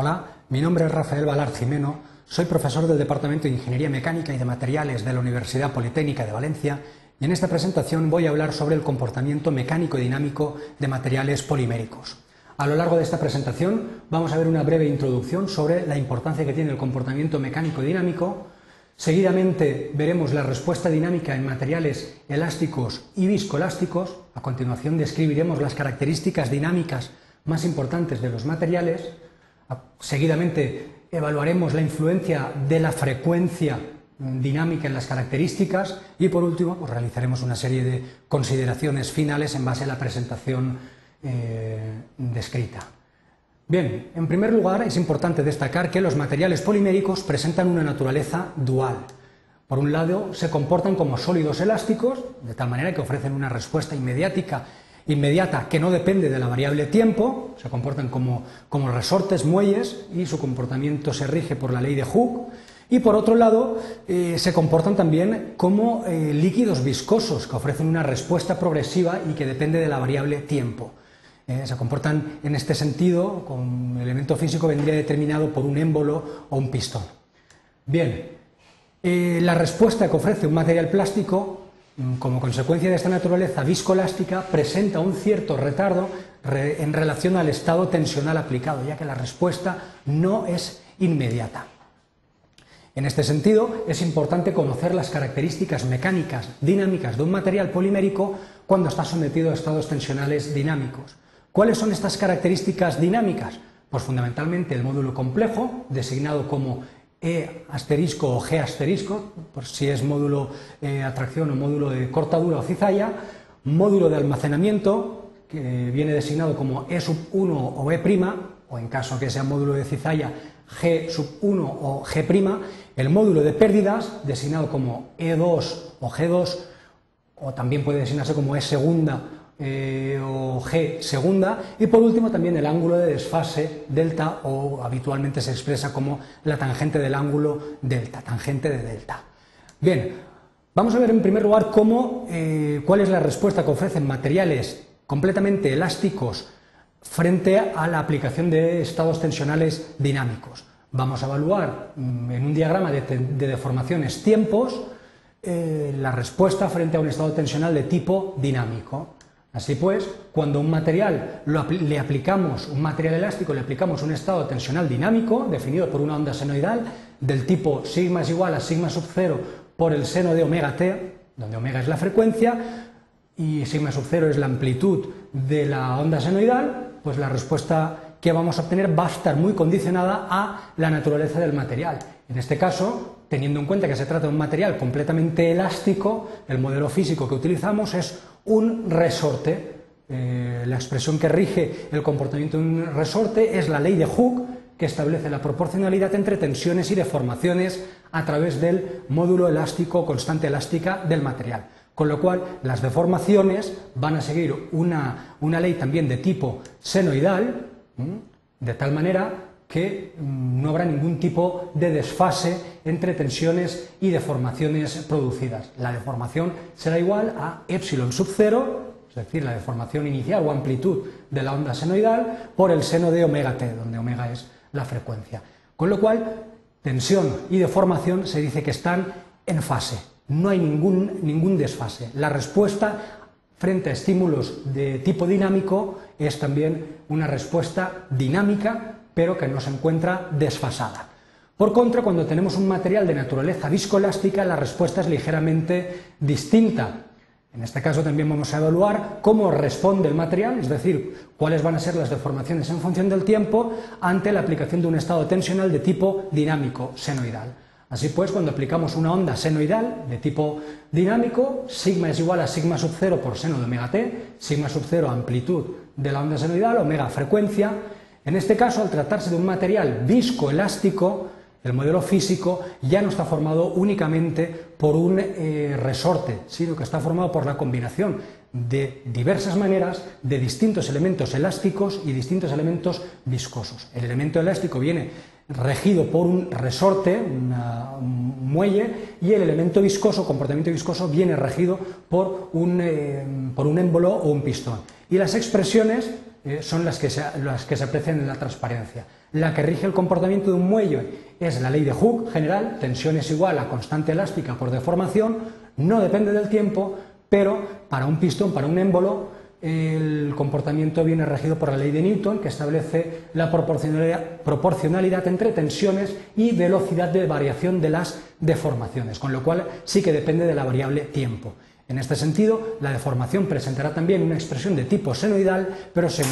Hola, mi nombre es Rafael Valar Jimeno, soy profesor del Departamento de Ingeniería Mecánica y de Materiales de la Universidad Politécnica de Valencia y en esta presentación voy a hablar sobre el comportamiento mecánico y dinámico de materiales poliméricos. A lo largo de esta presentación vamos a ver una breve introducción sobre la importancia que tiene el comportamiento mecánico y dinámico, Seguidamente veremos la respuesta dinámica en materiales elásticos y viscoelásticos. A continuación describiremos las características dinámicas más importantes de los materiales. Seguidamente evaluaremos la influencia de la frecuencia dinámica en las características y por último pues, realizaremos una serie de consideraciones finales en base a la presentación eh, descrita. Bien, en primer lugar es importante destacar que los materiales poliméricos presentan una naturaleza dual. Por un lado, se comportan como sólidos elásticos, de tal manera que ofrecen una respuesta inmediática inmediata que no depende de la variable tiempo, se comportan como, resortes, muelles, y su comportamiento se rige por la ley de Hooke, y por otro lado, eh, se comportan también como eh, líquidos viscosos, que ofrecen una respuesta progresiva y que depende de la variable tiempo. Eh, se comportan en este sentido, con el elemento físico vendría determinado por un émbolo o un pistón. Bien, la respuesta que ofrece un material plástico como consecuencia de esta naturaleza viscoelástica, presenta un cierto retardo en relación al estado tensional aplicado, ya que la respuesta no es inmediata. En este sentido, es importante conocer las características mecánicas dinámicas de un material polimérico cuando está sometido a estados tensionales dinámicos. ¿Cuáles son estas características dinámicas? Pues fundamentalmente el módulo complejo, designado como e asterisco o G asterisco, por si es módulo eh, atracción o módulo de cortadura o cizalla, módulo de almacenamiento, que viene designado como E sub 1 o E', o en caso que sea módulo de cizalla, G sub 1 o G', el módulo de pérdidas, designado como E2 o G2, o también puede designarse como E segunda eh, o G segunda y por último también el ángulo de desfase delta o habitualmente se expresa como la tangente del ángulo delta, tangente de delta. Bien, vamos a ver en primer lugar cómo, eh, cuál es la respuesta que ofrecen materiales completamente elásticos frente a la aplicación de estados tensionales dinámicos. Vamos a evaluar mm, en un diagrama de, deformaciones tiempos eh, la respuesta frente a un estado tensional de tipo dinámico. Así pues, cuando un material le aplicamos, un material elástico, le aplicamos un estado tensional dinámico definido por una onda senoidal del tipo sigma es igual a sigma sub 0 por el seno de omega t, donde omega es la frecuencia y sigma sub 0 es la amplitud de la onda senoidal, pues la respuesta que vamos a obtener va a estar muy condicionada a la naturaleza del material. En este caso, teniendo en cuenta que se trata de un material completamente elástico, el modelo físico que utilizamos es un resorte. Eh, la expresión que rige el comportamiento de un resorte es la ley de Hooke, que establece la proporcionalidad entre tensiones y deformaciones a través del módulo elástico constante elástica del material. Con lo cual, las deformaciones van a seguir una, ley también de tipo senoidal, de tal manera que mm, no habrá ningún tipo de desfase entre tensiones y deformaciones producidas. La deformación será igual a epsilon sub 0, es decir, la deformación inicial o amplitud de la onda senoidal, por el seno de omega t, donde omega es la frecuencia. Con lo cual, tensión y deformación se dice que están en fase, no hay ningún, ningún desfase. La respuesta frente a estímulos de tipo dinámico es también una respuesta dinámica pero que no se encuentra desfasada. Por contra, cuando tenemos un material de naturaleza viscoelástica, la respuesta es ligeramente distinta. En este caso también vamos a evaluar cómo responde el material, es decir, cuáles van a ser las deformaciones en función del tiempo ante la aplicación de un estado tensional de tipo dinámico senoidal. Así pues, cuando aplicamos una onda senoidal de tipo dinámico, sigma es igual a sigma sub 0 por seno de omega t, sigma sub 0 amplitud de la onda senoidal, omega frecuencia, en este caso, al tratarse de un material viscoelástico, el modelo físico ya no está formado únicamente por un eh, resorte, sino que está formado por la combinación de diversas maneras de distintos elementos elásticos y distintos elementos viscosos. El elemento elástico viene regido por un resorte, un muelle, y el elemento viscoso, comportamiento viscoso, viene regido por un, eh, por un émbolo o un pistón. Y las expresiones eh, son las que, se, las que se aprecian en la transparencia. La que rige el comportamiento de un muelle es la ley de Hooke general, tensión es igual a constante elástica por deformación, no depende del tiempo, pero para un pistón, para un émbolo, el comportamiento viene regido por la ley de Newton, que establece la proporcionalidad, entre tensiones y velocidad de variación de las deformaciones, con lo cual sí que depende de la variable tiempo. En este sentido, la deformación presentará también una expresión de tipo senoidal, pero se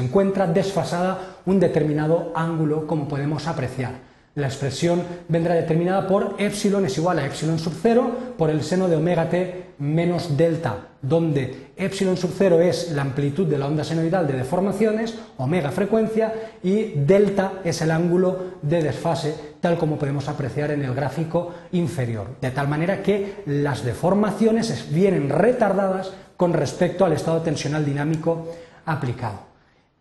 encuentra desfasada un determinado ángulo, como podemos apreciar. La expresión vendrá determinada por epsilon es igual a epsilon sub 0 por el seno de omega t menos delta, donde epsilon sub 0 es la amplitud de la onda senoidal de deformaciones, omega frecuencia, y delta es el ángulo de desfase, tal como podemos apreciar en el gráfico inferior. De tal manera que las deformaciones vienen retardadas con respecto al estado tensional dinámico aplicado.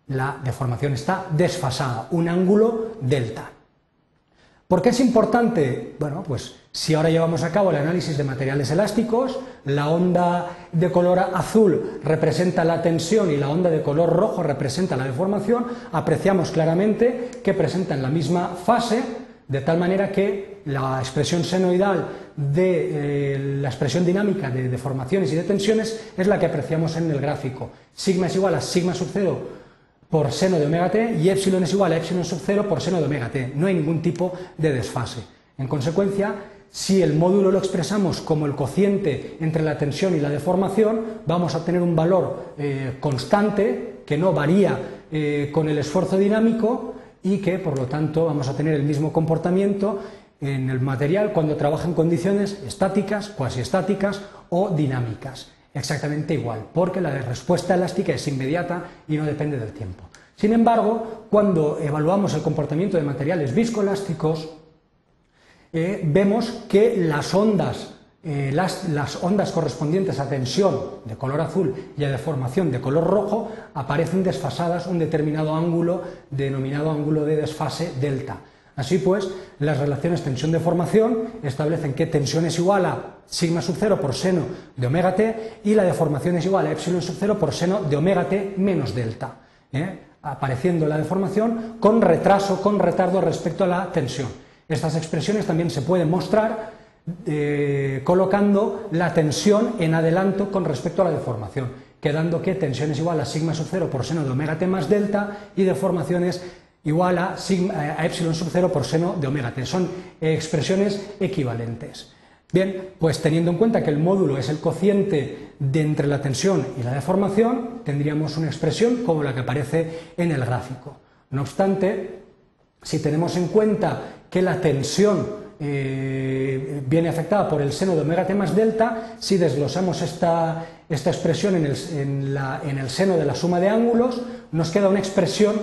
La deformación está desfasada, un ángulo delta. ¿Por qué es importante? Bueno, pues si ahora llevamos a cabo el análisis de materiales elásticos, la onda de color azul representa la tensión y la onda de color rojo representa la deformación, apreciamos claramente que presentan la misma fase, de tal manera que la expresión senoidal de eh, la expresión dinámica de deformaciones y de tensiones es la que apreciamos en el gráfico. Sigma es igual a sigma sub 0 por seno de omega t y epsilon es igual a epsilon sub 0 por seno de omega t. No hay ningún tipo de desfase. En consecuencia, si el módulo lo expresamos como el cociente entre la tensión y la deformación, vamos a obtener un valor eh, constante que no varía eh, con el esfuerzo dinámico y que, por lo tanto, vamos a tener el mismo comportamiento en el material cuando trabaja en condiciones estáticas, cuasi estáticas o dinámicas exactamente igual, porque la respuesta elástica es inmediata y no depende del tiempo. Sin embargo, cuando evaluamos el comportamiento de materiales viscoelásticos, eh, vemos que las ondas, eh, las, las ondas correspondientes a tensión de color azul y a deformación de color rojo aparecen desfasadas un determinado ángulo denominado ángulo de desfase delta. Así pues, las relaciones tensión-deformación establecen que tensión es igual a sigma sub 0 por seno de omega t y la deformación es igual a epsilon sub 0 por seno de omega t menos delta, ¿eh? apareciendo la deformación con retraso, con retardo respecto a la tensión. Estas expresiones también se pueden mostrar eh, colocando la tensión en adelanto con respecto a la deformación, quedando que tensión es igual a sigma sub 0 por seno de omega t más delta y deformación es igual a, sigma, a epsilon sub 0 por seno de omega t. Son expresiones equivalentes. Bien, pues teniendo en cuenta que el módulo es el cociente de entre la tensión y la deformación, tendríamos una expresión como la que aparece en el gráfico. No obstante, si tenemos en cuenta que la tensión eh, viene afectada por el seno de omega t más delta, si desglosamos esta, expresión en el, en el seno de la suma de ángulos, nos queda una expresión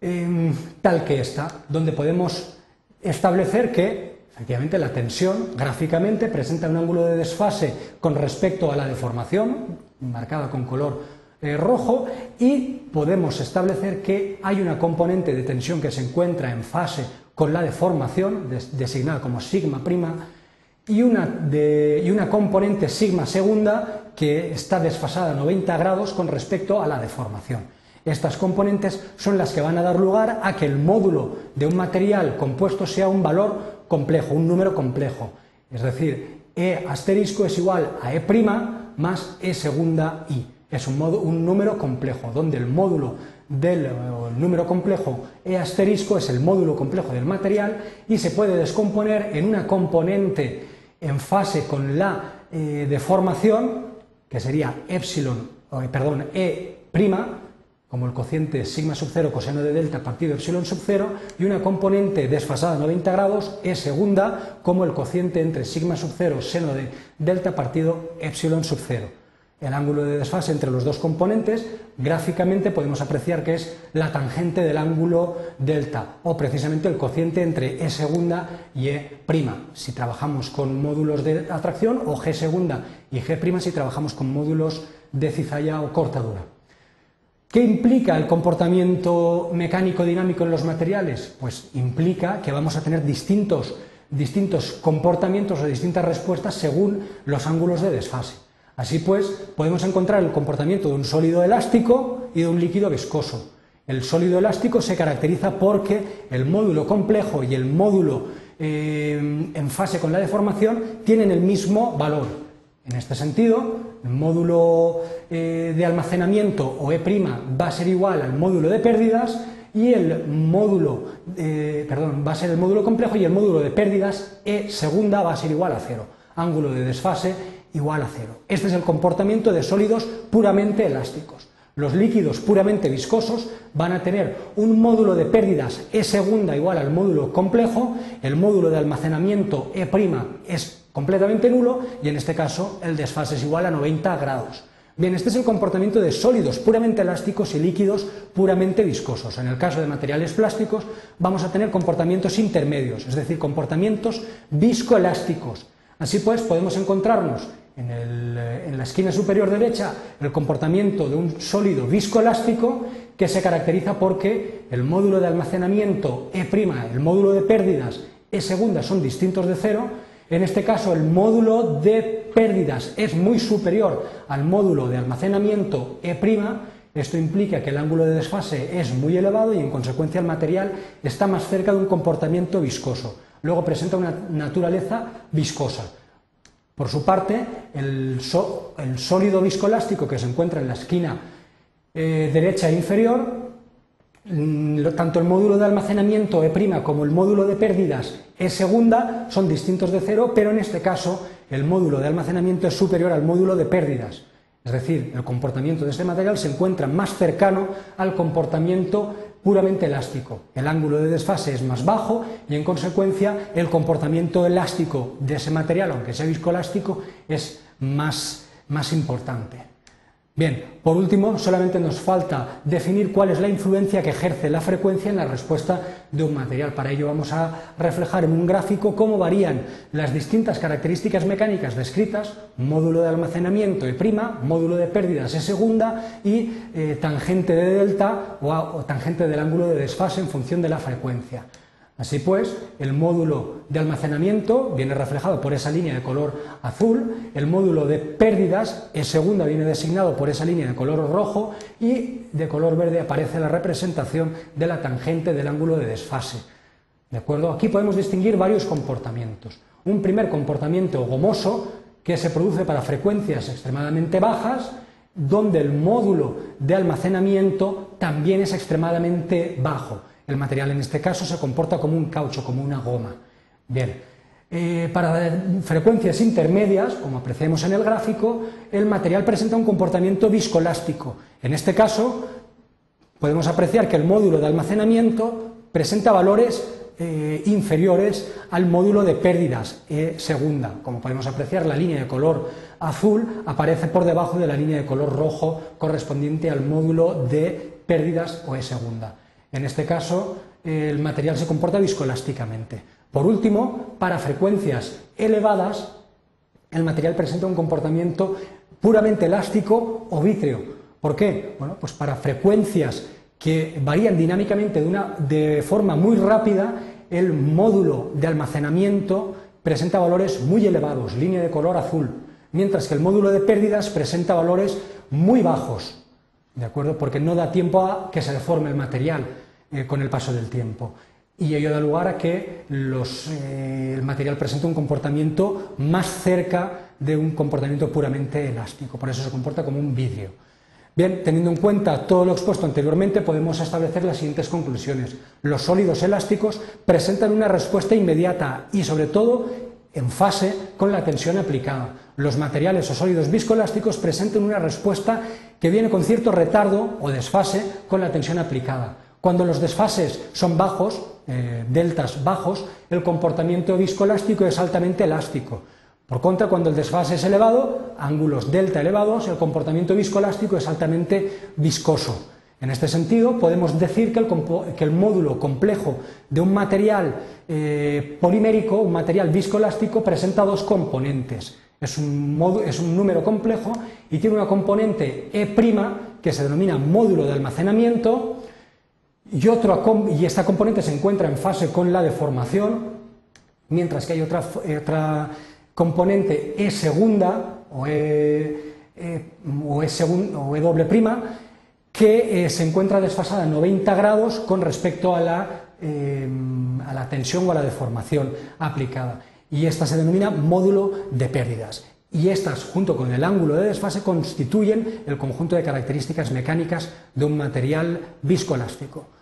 Em, tal que esta, donde podemos establecer que efectivamente la tensión gráficamente presenta un ángulo de desfase con respecto a la deformación, marcada con color eh, rojo, y podemos establecer que hay una componente de tensión que se encuentra en fase con la deformación, designada como sigma prima, y una, y una componente sigma segunda que está desfasada a 90 grados con respecto a la deformación. Estas componentes son las que van a dar lugar a que el módulo de un material compuesto sea un valor complejo, un número complejo. Es decir, E asterisco es igual a E' más E segunda I. Es un, número complejo, donde el módulo del número complejo E asterisco es el módulo complejo del material y se puede descomponer en una componente en fase con la eh, deformación, que sería epsilon, perdón, E' como el cociente sigma sub 0 coseno de delta partido epsilon sub 0, y una componente desfasada a 90 grados es segunda como el cociente entre sigma sub 0 seno de delta partido epsilon sub 0. El ángulo de desfase entre los dos componentes, gráficamente podemos apreciar que es la tangente del ángulo delta, o precisamente el cociente entre E segunda y E prima, si trabajamos con módulos de atracción, o G segunda y G prima si trabajamos con módulos de cizalla o cortadura. ¿Qué implica el comportamiento mecánico dinámico en los materiales? Pues implica que vamos a tener distintos, distintos comportamientos o distintas respuestas según los ángulos de desfase. Así pues, podemos encontrar el comportamiento de un sólido elástico y de un líquido viscoso. El sólido elástico se caracteriza porque el módulo complejo y el módulo eh, en fase con la deformación tienen el mismo valor. En este sentido, el módulo eh, de almacenamiento o E' va a ser igual al módulo de pérdidas y el módulo, eh, perdón, va a ser el módulo complejo y el módulo de pérdidas E segunda va a ser igual a cero. Ángulo de desfase igual a cero. Este es el comportamiento de sólidos puramente elásticos. Los líquidos puramente viscosos van a tener un módulo de pérdidas E segunda igual al módulo complejo, el módulo de almacenamiento E' es completamente nulo y en este caso el desfase es igual a 90 grados. Bien, este es el comportamiento de sólidos puramente elásticos y líquidos puramente viscosos. En el caso de materiales plásticos vamos a tener comportamientos intermedios, es decir, comportamientos viscoelásticos. Así pues, podemos encontrarnos eh, en, la esquina superior derecha el comportamiento de un sólido viscoelástico que se caracteriza porque el módulo de almacenamiento E', el módulo de pérdidas E segunda son distintos de cero. En este caso el módulo de pérdidas es muy superior al módulo de almacenamiento E'. Esto implica que el ángulo de desfase es muy elevado y en consecuencia el material está más cerca de un comportamiento viscoso. Luego presenta una naturaleza viscosa. Por su parte, el, sólido viscoelástico que se encuentra en la esquina eh, derecha e inferior, tanto el módulo de almacenamiento E' como el módulo de pérdidas E segunda son distintos de cero, pero en este caso el módulo de almacenamiento es superior al módulo de pérdidas. Es decir, el comportamiento de este material se encuentra más cercano al comportamiento puramente elástico. El ángulo de desfase es más bajo y en consecuencia el comportamiento elástico de ese material, aunque sea viscoelástico, es más, más importante. Bien, por último, solamente nos falta definir cuál es la influencia que ejerce la frecuencia en la respuesta de un material. Para ello vamos a reflejar en un gráfico cómo varían las distintas características mecánicas descritas, módulo de almacenamiento E', módulo de pérdidas E segunda y eh, tangente de delta o tangente del ángulo de desfase en función de la frecuencia. Así pues, el módulo de almacenamiento viene reflejado por esa línea de color azul, el módulo de pérdidas en segunda viene designado por esa línea de color rojo y de color verde aparece la representación de la tangente del ángulo de desfase. ¿De acuerdo? Aquí podemos distinguir varios comportamientos. Un primer comportamiento gomoso que se produce para frecuencias extremadamente bajas, donde el módulo de almacenamiento también es extremadamente bajo. El material en este caso se comporta como un caucho, como una goma. Bien, eh, para frecuencias intermedias, como apreciamos en el gráfico, el material presenta un comportamiento viscoelástico. En este caso, podemos apreciar que el módulo de almacenamiento presenta valores eh, inferiores al módulo de pérdidas E segunda. Como podemos apreciar, la línea de color azul aparece por debajo de la línea de color rojo correspondiente al módulo de pérdidas o E segunda. En este caso, el material se comporta viscoelásticamente. Por último, para frecuencias elevadas, el material presenta un comportamiento puramente elástico o vítreo. ¿Por qué? Bueno, pues para frecuencias que varían dinámicamente de, una, de forma muy rápida, el módulo de almacenamiento presenta valores muy elevados, línea de color azul, mientras que el módulo de pérdidas presenta valores muy bajos, ¿de acuerdo? Porque no da tiempo a que se deforme el material eh, con el paso del tiempo. Y ello da lugar a que eh, el material presente un comportamiento más cerca de un comportamiento puramente elástico, por eso se comporta como un vidrio. Bien, teniendo en cuenta todo lo expuesto anteriormente, podemos establecer las siguientes conclusiones. Los sólidos elásticos presentan una respuesta inmediata y, sobre todo, en fase con la tensión aplicada. Los materiales o sólidos viscoelásticos presentan una respuesta que viene con cierto retardo o desfase con la tensión aplicada. Cuando los desfases son bajos, eh, deltas bajos, el comportamiento viscoelástico es altamente elástico. Por contra, cuando el desfase es elevado, ángulos delta elevados, el comportamiento viscoelástico es altamente viscoso. En este sentido, podemos decir que el, módulo complejo de un material eh, polimérico, un material viscoelástico, presenta dos componentes. Es un, es un número complejo y tiene una componente E' que se denomina módulo de almacenamiento y, y esta componente se encuentra en fase con la deformación, mientras que hay otra, otra componente E segunda o E, e o e, o e doble prima que eh, se encuentra desfasada 90 grados con respecto a la, eh, a la tensión o a la deformación aplicada. Y esta se denomina módulo de pérdidas. Y estas, junto con el ángulo de desfase, constituyen el conjunto de características mecánicas de un material viscoelástico.